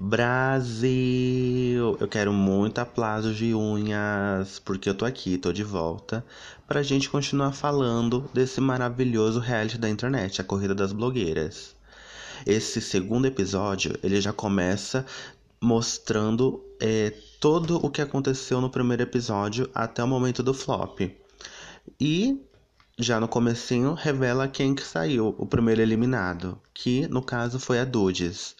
Brasil! Eu quero muito aplausos de unhas, porque eu tô aqui, tô de volta, pra gente continuar falando desse maravilhoso reality da internet, a Corrida das Blogueiras. Esse segundo episódio, ele já começa mostrando é, todo o que aconteceu no primeiro episódio até o momento do flop. E já no comecinho revela quem que saiu, o primeiro eliminado, que no caso foi a Dudes.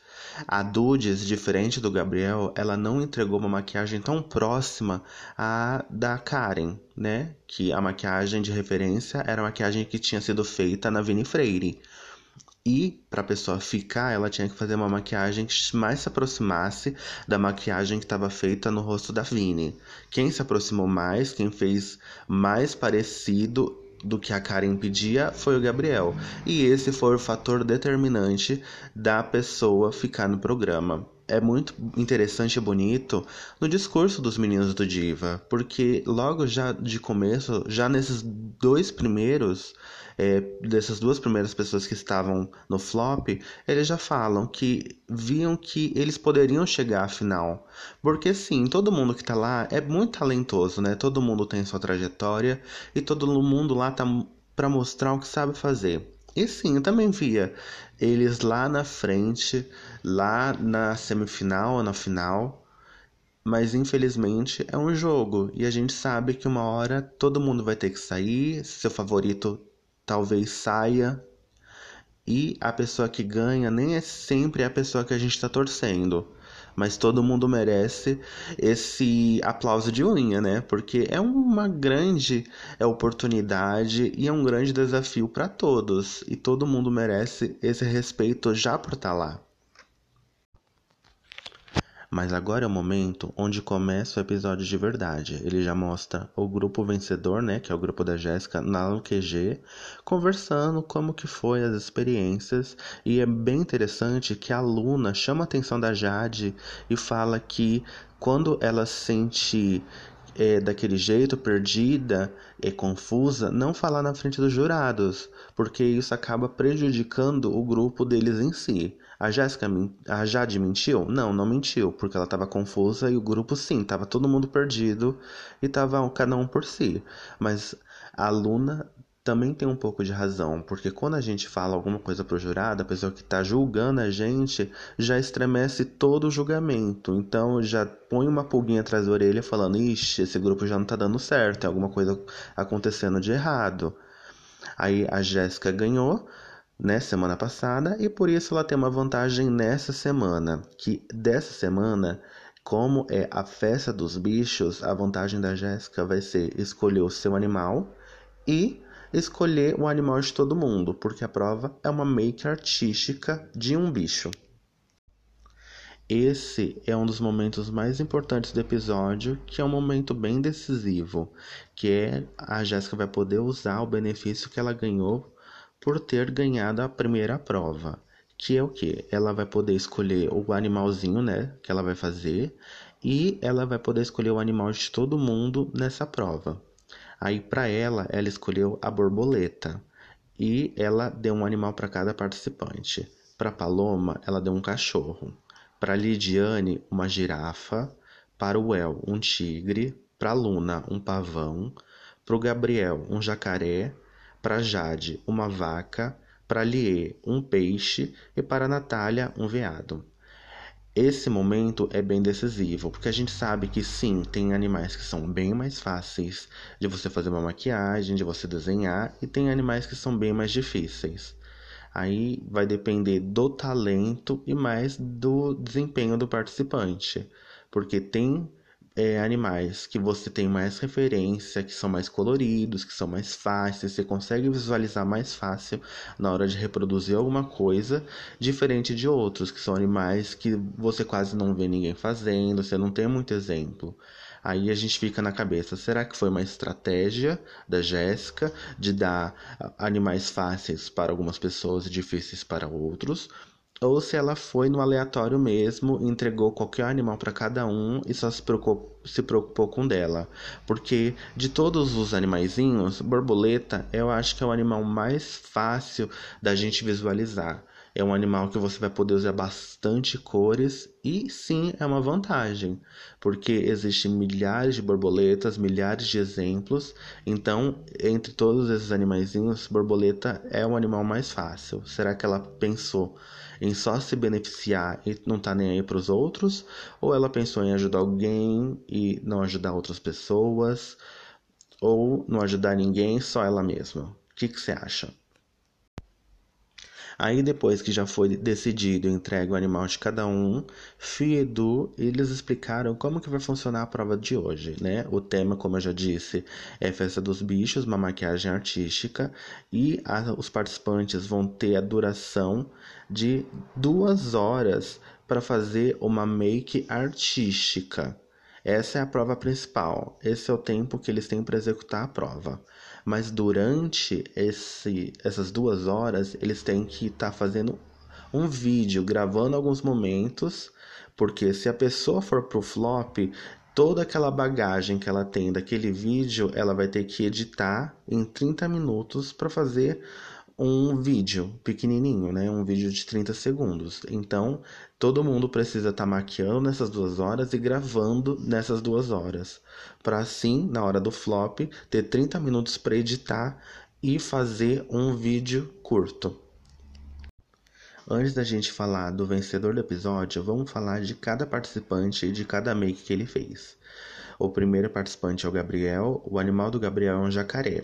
A Dudes, diferente do Gabriel, ela não entregou uma maquiagem tão próxima à da Karen, né? Que a maquiagem de referência era a maquiagem que tinha sido feita na Vini Freire. E para a pessoa ficar, ela tinha que fazer uma maquiagem que mais se aproximasse da maquiagem que estava feita no rosto da Vini. Quem se aproximou mais, quem fez mais parecido do que a Karen pedia foi o Gabriel. E esse foi o fator determinante da pessoa ficar no programa. É muito interessante e bonito no discurso dos meninos do Diva, porque logo já de começo, já nesses dois primeiros, é, dessas duas primeiras pessoas que estavam no flop, eles já falam que viam que eles poderiam chegar à final. Porque sim, todo mundo que tá lá é muito talentoso, né? Todo mundo tem sua trajetória e todo mundo lá tá para mostrar o que sabe fazer. E sim, eu também via eles lá na frente, lá na semifinal, na final. Mas infelizmente é um jogo e a gente sabe que uma hora todo mundo vai ter que sair, seu favorito talvez saia. E a pessoa que ganha nem é sempre a pessoa que a gente está torcendo. Mas todo mundo merece esse aplauso de unha, né? Porque é uma grande oportunidade e é um grande desafio para todos. E todo mundo merece esse respeito já por estar tá lá. Mas agora é o momento onde começa o episódio de verdade. Ele já mostra o grupo vencedor, né, que é o grupo da Jéssica, na UQG, conversando como que foi as experiências. E é bem interessante que a Luna chama a atenção da Jade e fala que quando ela sente é, daquele jeito, perdida e confusa, não falar na frente dos jurados, porque isso acaba prejudicando o grupo deles em si. A Jéssica, a Jade mentiu? Não, não mentiu, porque ela estava confusa e o grupo sim, estava todo mundo perdido e estava cada um por si. Mas a Luna também tem um pouco de razão, porque quando a gente fala alguma coisa pro jurado, a pessoa que está julgando a gente já estremece todo o julgamento. Então já põe uma pulguinha atrás da orelha falando: ixi, esse grupo já não está dando certo, tem alguma coisa acontecendo de errado. Aí a Jéssica ganhou, né, semana passada, e por isso ela tem uma vantagem nessa semana, que dessa semana, como é a festa dos bichos, a vantagem da Jéssica vai ser escolher o seu animal e escolher o animal de todo mundo, porque a prova é uma make artística de um bicho. Esse é um dos momentos mais importantes do episódio, que é um momento bem decisivo, que é a Jéssica vai poder usar o benefício que ela ganhou por ter ganhado a primeira prova, que é o que? Ela vai poder escolher o animalzinho, né, que ela vai fazer, e ela vai poder escolher o animal de todo mundo nessa prova. Aí para ela, ela escolheu a borboleta e ela deu um animal para cada participante. Para Paloma, ela deu um cachorro. Para Lidiane, uma girafa. Para o El, um tigre. Para Luna, um pavão. Para o Gabriel, um jacaré para Jade, uma vaca, para Lie, um peixe e para Natália, um veado. Esse momento é bem decisivo, porque a gente sabe que sim, tem animais que são bem mais fáceis de você fazer uma maquiagem, de você desenhar, e tem animais que são bem mais difíceis. Aí vai depender do talento e mais do desempenho do participante, porque tem é, animais que você tem mais referência, que são mais coloridos, que são mais fáceis, você consegue visualizar mais fácil na hora de reproduzir alguma coisa, diferente de outros, que são animais que você quase não vê ninguém fazendo, você não tem muito exemplo. Aí a gente fica na cabeça, será que foi uma estratégia da Jéssica de dar animais fáceis para algumas pessoas e difíceis para outros? Ou se ela foi no aleatório mesmo, entregou qualquer animal para cada um e só se preocupou, se preocupou com dela. Porque de todos os animaizinhos, borboleta eu acho que é o animal mais fácil da gente visualizar. É um animal que você vai poder usar bastante cores e sim é uma vantagem, porque existem milhares de borboletas, milhares de exemplos. Então, entre todos esses animaizinhos, borboleta é o animal mais fácil. Será que ela pensou em só se beneficiar e não tá nem aí para os outros? Ou ela pensou em ajudar alguém e não ajudar outras pessoas? Ou não ajudar ninguém, só ela mesma? O que, que você acha? Aí depois que já foi decidido entregue o animal de cada um, Fih e Edu, eles explicaram como que vai funcionar a prova de hoje, né? O tema, como eu já disse, é Festa dos Bichos, uma maquiagem artística e a, os participantes vão ter a duração de duas horas para fazer uma make artística. Essa é a prova principal. Esse é o tempo que eles têm para executar a prova. Mas durante esse, essas duas horas, eles têm que estar tá fazendo um vídeo, gravando alguns momentos, porque se a pessoa for pro flop, toda aquela bagagem que ela tem daquele vídeo, ela vai ter que editar em 30 minutos para fazer um vídeo pequenininho, né? Um vídeo de 30 segundos. Então, todo mundo precisa estar tá maquiando nessas duas horas e gravando nessas duas horas. Para assim, na hora do flop, ter 30 minutos para editar e fazer um vídeo curto. Antes da gente falar do vencedor do episódio, vamos falar de cada participante e de cada make que ele fez. O primeiro participante é o Gabriel. O animal do Gabriel é um jacaré.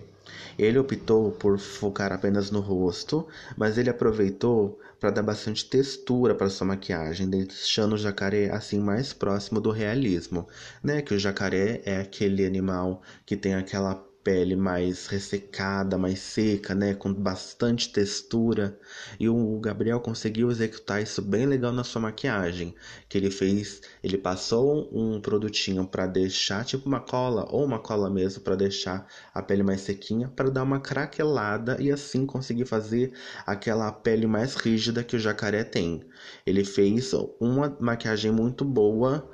Ele optou por focar apenas no rosto, mas ele aproveitou para dar bastante textura para sua maquiagem, deixando o jacaré assim mais próximo do realismo, né? Que o jacaré é aquele animal que tem aquela pele mais ressecada, mais seca, né, com bastante textura. E o Gabriel conseguiu executar isso bem legal na sua maquiagem, que ele fez, ele passou um produtinho para deixar tipo uma cola ou uma cola mesmo para deixar a pele mais sequinha, para dar uma craquelada e assim conseguir fazer aquela pele mais rígida que o jacaré tem. Ele fez uma maquiagem muito boa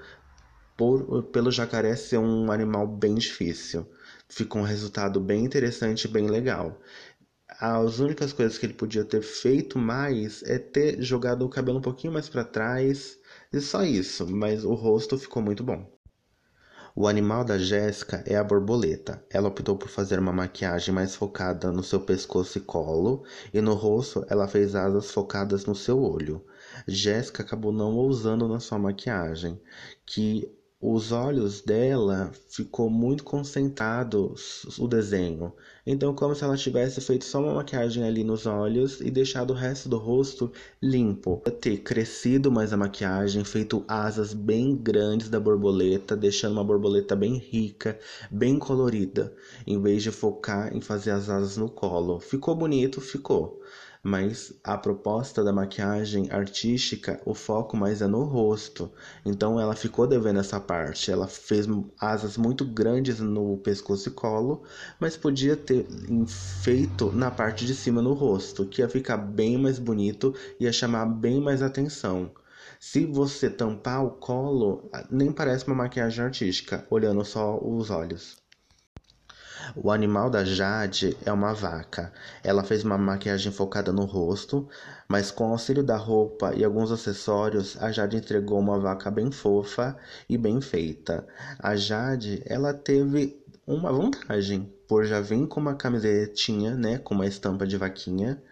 por, pelo jacaré ser um animal bem difícil ficou um resultado bem interessante e bem legal. As únicas coisas que ele podia ter feito mais é ter jogado o cabelo um pouquinho mais para trás e só isso, mas o rosto ficou muito bom. O animal da Jéssica é a borboleta. Ela optou por fazer uma maquiagem mais focada no seu pescoço e colo, e no rosto ela fez asas focadas no seu olho. Jéssica acabou não ousando na sua maquiagem, que os olhos dela ficou muito concentrado o desenho. Então, como se ela tivesse feito só uma maquiagem ali nos olhos e deixado o resto do rosto limpo. Ter crescido mais a maquiagem, feito asas bem grandes da borboleta, deixando uma borboleta bem rica, bem colorida, em vez de focar em fazer as asas no colo. Ficou bonito, ficou mas a proposta da maquiagem artística, o foco mais é no rosto. Então ela ficou devendo essa parte. Ela fez asas muito grandes no pescoço e colo, mas podia ter feito na parte de cima no rosto, que ia ficar bem mais bonito, ia chamar bem mais atenção. Se você tampar o colo, nem parece uma maquiagem artística, olhando só os olhos. O animal da Jade é uma vaca. Ela fez uma maquiagem focada no rosto, mas com auxílio da roupa e alguns acessórios, a Jade entregou uma vaca bem fofa e bem feita. A Jade, ela teve uma vantagem, por já vir com uma camisetinha, né, com uma estampa de vaquinha,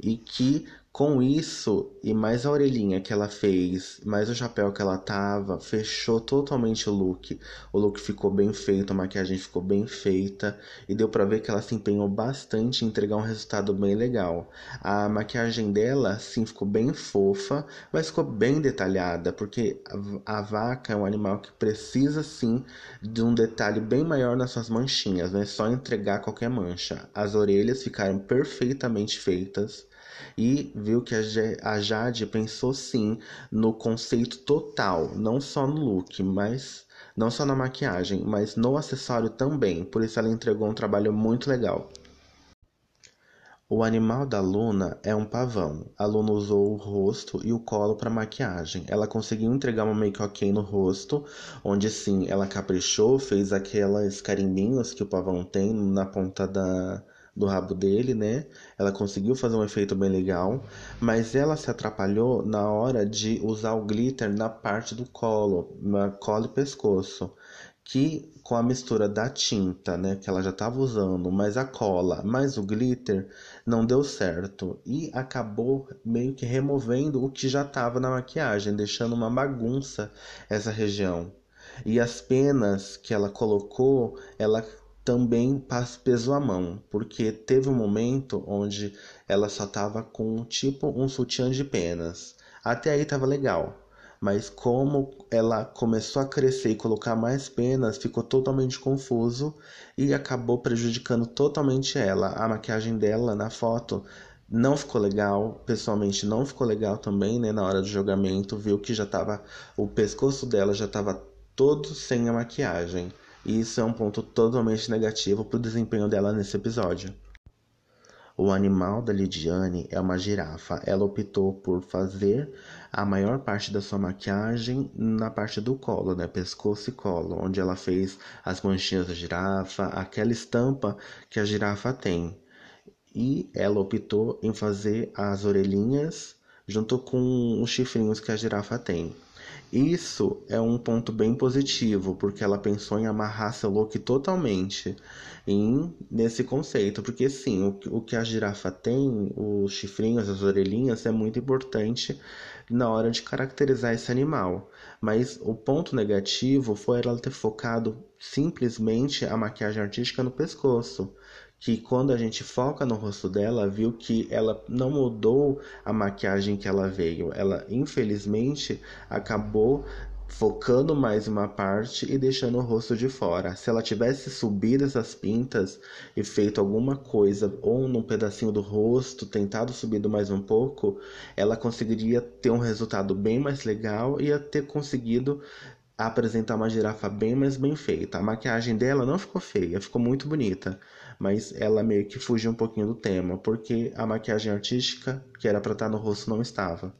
e que com isso, e mais a orelhinha que ela fez, mais o chapéu que ela tava, fechou totalmente o look. O look ficou bem feito, a maquiagem ficou bem feita e deu para ver que ela se empenhou bastante em entregar um resultado bem legal. A maquiagem dela, sim, ficou bem fofa, mas ficou bem detalhada, porque a, vaca é um animal que precisa sim de um detalhe bem maior nas suas manchinhas, não é só entregar qualquer mancha. As orelhas ficaram perfeitamente feitas e viu que a Jade pensou sim no conceito total, não só no look, mas não só na maquiagem, mas no acessório também. Por isso ela entregou um trabalho muito legal. O animal da Luna é um pavão. A Luna usou o rosto e o colo para maquiagem. Ela conseguiu entregar uma make ok no rosto, onde sim ela caprichou, fez aquelas carimbinhos que o pavão tem na ponta da, do rabo dele, né? Ela conseguiu fazer um efeito bem legal, mas ela se atrapalhou na hora de usar o glitter na parte do colo, na colo e pescoço, que com a mistura da tinta, né, que ela já estava usando, mais a cola, mais o glitter, não deu certo e acabou meio que removendo o que já estava na maquiagem, deixando uma bagunça essa região. E as penas que ela colocou, ela também pesou a mão, porque teve um momento onde ela só tava com tipo um sutiã de penas. Até aí tava legal, mas como ela começou a crescer e colocar mais penas, ficou totalmente confuso e acabou prejudicando totalmente ela. A maquiagem dela na foto não ficou legal, pessoalmente não ficou legal também, né, na hora do jogamento, viu que já tava o pescoço dela já tava todo sem a maquiagem. E isso é um ponto totalmente negativo para o desempenho dela nesse episódio. O animal da Lidiane é uma girafa. Ela optou por fazer a maior parte da sua maquiagem na parte do colo, né? Pescoço e colo, onde ela fez as manchinhas da girafa, aquela estampa que a girafa tem. E ela optou em fazer as orelhinhas junto com os chifrinhos que a girafa tem. Isso é um ponto bem positivo, porque ela pensou em amarrar seu look totalmente em, nesse conceito. Porque sim, o, o que a girafa tem, os chifrinhos, as orelhinhas, é muito importante na hora de caracterizar esse animal. Mas o ponto negativo foi ela ter focado simplesmente a maquiagem artística no pescoço que quando a gente foca no rosto dela, viu que ela não mudou a maquiagem que ela veio. Ela, infelizmente, acabou focando mais uma parte e deixando o rosto de fora. Se ela tivesse subido essas pintas e feito alguma coisa ou num pedacinho do rosto, tentado subir mais um pouco, ela conseguiria ter um resultado bem mais legal e ter conseguido apresentar uma girafa bem mais bem feita. A maquiagem dela não ficou feia, ficou muito bonita mas ela meio que fugiu um pouquinho do tema, porque a maquiagem artística que era para estar no rosto não estava.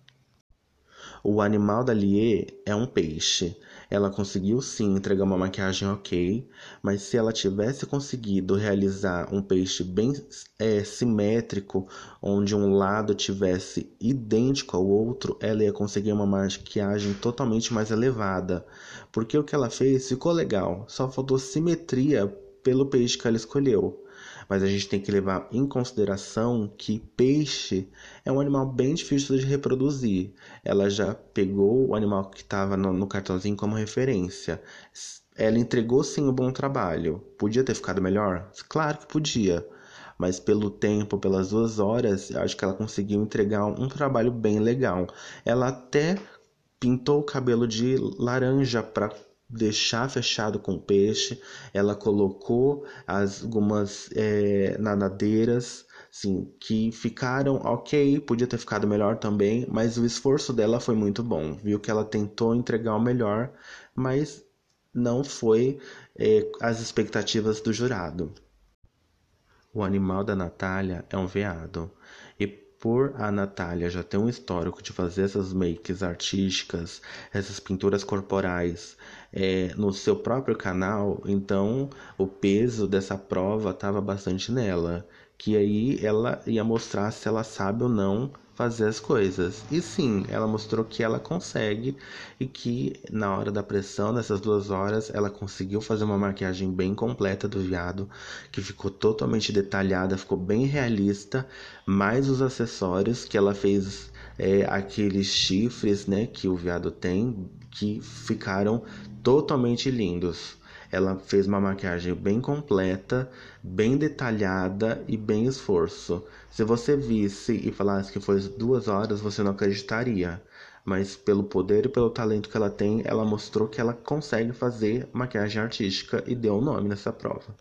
O animal da Lie é um peixe. Ela conseguiu sim entregar uma maquiagem ok, mas se ela tivesse conseguido realizar um peixe bem é, simétrico, onde um lado tivesse idêntico ao outro, ela ia conseguir uma maquiagem totalmente mais elevada. Porque o que ela fez ficou legal, só faltou simetria pelo peixe que ela escolheu mas a gente tem que levar em consideração que peixe é um animal bem difícil de reproduzir. Ela já pegou o animal que estava no, no cartãozinho como referência. Ela entregou sim um bom trabalho. Podia ter ficado melhor? Claro que podia mas pelo tempo, pelas duas horas, acho que ela conseguiu entregar um, um, trabalho bem legal. Ela até pintou o cabelo de laranja para deixar fechado com peixe. Ela colocou as, algumas é, nadadeiras, sim, que ficaram ok, podia ter ficado melhor também, mas o esforço dela foi muito bom. Viu que ela tentou entregar o melhor, mas não foi é, as expectativas do jurado. O animal da Natália é um veado. E por a Natália já ter um histórico de fazer essas makes artísticas, essas pinturas corporais é, no seu próprio canal, então o peso dessa prova estava bastante nela. Que aí ela ia mostrar se ela sabe ou não fazer as coisas. E sim, ela mostrou que ela consegue e que na hora da pressão, nessas duas horas, ela conseguiu fazer uma maquiagem bem completa do viado, que ficou totalmente detalhada, ficou bem realista, mais os acessórios que ela fez. É, aqueles chifres né, que o viado tem que ficaram totalmente lindos. Ela fez uma maquiagem bem completa, bem detalhada e bem esforço. Se você visse e falasse que foi duas horas, você não acreditaria. Mas pelo poder e pelo talento que ela tem, ela mostrou que ela consegue fazer maquiagem artística e deu o um nome nessa prova.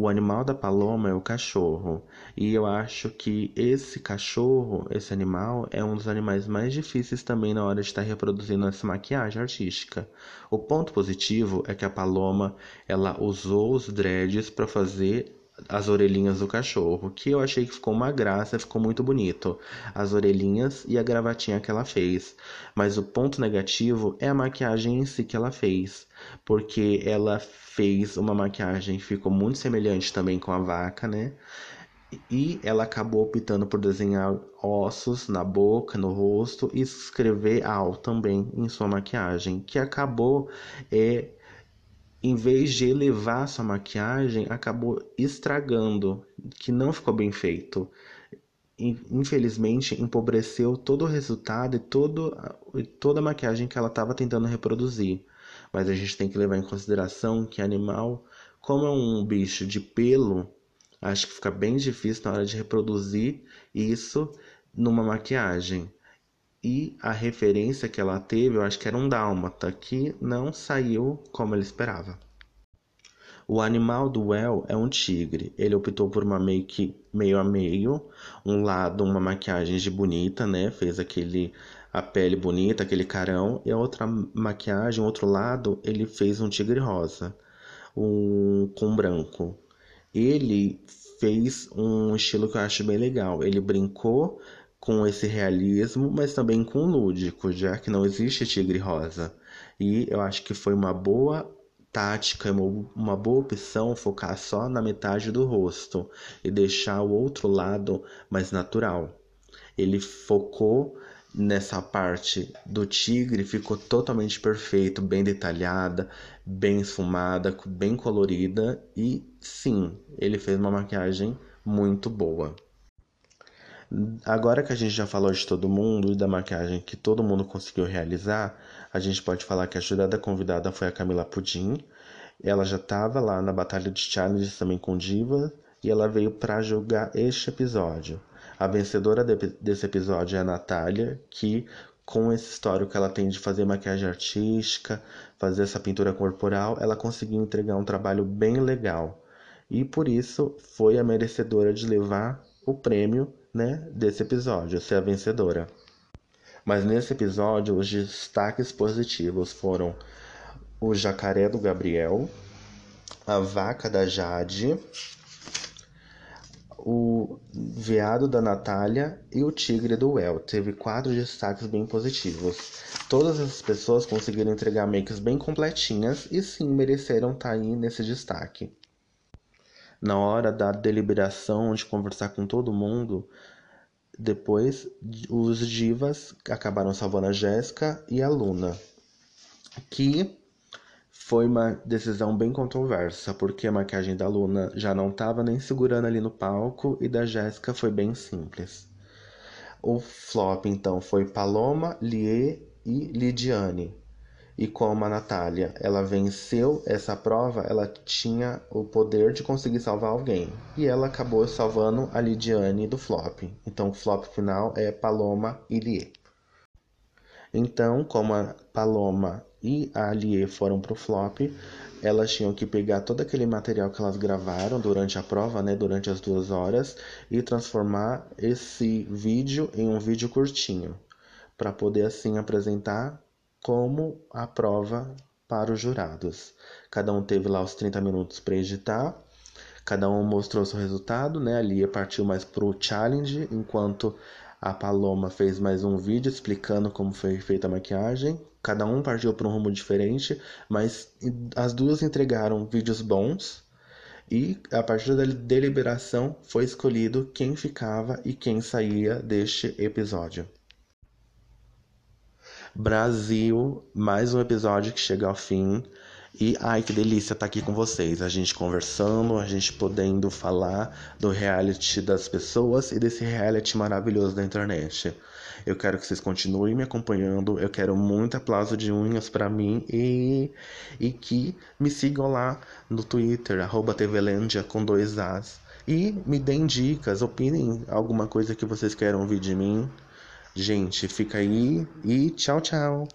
O animal da paloma é o cachorro. E eu acho que esse cachorro, esse animal, é um dos animais mais difíceis também na hora de estar reproduzindo essa maquiagem artística. O ponto positivo é que a paloma ela usou os dreads para fazer as orelhinhas do cachorro, que eu achei que ficou uma graça, ficou muito bonito. As orelhinhas e a gravatinha que ela fez. Mas o ponto negativo é a maquiagem em si que ela fez, porque ela fez uma maquiagem que ficou muito semelhante também com a vaca, né? E ela acabou optando por desenhar ossos na boca, no rosto e escrever Al também em sua maquiagem, que acabou é, em vez de elevar sua maquiagem, acabou estragando, que não ficou bem feito. Infelizmente, empobreceu todo o resultado e todo, toda a maquiagem que ela estava tentando reproduzir. Mas a gente tem que levar em consideração que animal, como é um bicho de pelo, acho que fica bem difícil na hora de reproduzir isso numa maquiagem. E a referência que ela teve, eu acho que era um dálmata, que não saiu como ele esperava. O animal do El é um tigre. Ele optou por uma make meio a meio, um lado uma maquiagem de bonita, né? Fez aquele a pele bonita, aquele carão, e a outra maquiagem, outro lado, ele fez um tigre rosa, um com branco. Ele fez um estilo que eu acho bem legal. Ele brincou com esse realismo, mas também com lúdico, já que não existe tigre rosa. E eu acho que foi uma boa tática, uma boa opção focar só na metade do rosto e deixar o outro lado mais natural. Ele focou nessa parte do tigre, ficou totalmente perfeito, bem detalhada, bem esfumada, bem colorida e sim, ele fez uma maquiagem muito boa. Agora que a gente já falou de todo mundo e da maquiagem que todo mundo conseguiu realizar, a gente pode falar que a jurada convidada foi a Camila Pudim. Ela já estava lá na Batalha de Challenges também com Diva e ela veio para jogar este episódio. A vencedora de, desse episódio é a Natália, que com esse histórico que ela tem de fazer maquiagem artística, fazer essa pintura corporal, ela conseguiu entregar um trabalho bem legal. E por isso foi a merecedora de levar o prêmio né, desse episódio, ser a vencedora. Mas nesse episódio, os destaques positivos foram o jacaré do Gabriel, a vaca da Jade, o veado da Natália e o tigre do El. Teve quatro destaques bem positivos. Todas essas pessoas conseguiram entregar makes bem completinhas e sim mereceram estar tá aí nesse destaque na hora da deliberação, de conversar com todo mundo, depois os divas acabaram salvando a Jéssica e a Luna, que foi uma decisão bem controversa, porque a maquiagem da Luna já não estava nem segurando ali no palco e da Jéssica foi bem simples. O flop então foi Paloma, Lie e Lidiane. E como a Natália, ela venceu essa prova, ela tinha o poder de conseguir salvar alguém. E ela acabou salvando a Lidiane do flop. Então o flop final é Paloma e Lie. Então, como a Paloma e a Lie foram pro flop, elas tinham que pegar todo aquele material que elas gravaram durante a prova, né, durante as duas horas, e transformar esse vídeo em um vídeo curtinho, para poder assim apresentar como a prova para os jurados. Cada um teve lá os 30 minutos para editar, cada um mostrou seu resultado, né? A Lia partiu mais para o challenge, enquanto a Paloma fez mais um vídeo explicando como foi feita a maquiagem. Cada um partiu para um rumo diferente, mas as duas entregaram vídeos bons. E a partir da deliberação foi escolhido quem ficava e quem saía deste episódio. Brasil, mais um episódio que chega ao fim. E ai que delícia estar tá aqui com vocês, a gente conversando, a gente podendo falar do reality das pessoas e desse reality maravilhoso da internet. Eu quero que vocês continuem me acompanhando, eu quero muito aplauso de unhas para mim e, e que me sigam lá no Twitter, arroba TVLândia com dois As. E me deem dicas, opinem alguma coisa que vocês queiram ouvir de mim. Gente, fica aí e tchau, tchau.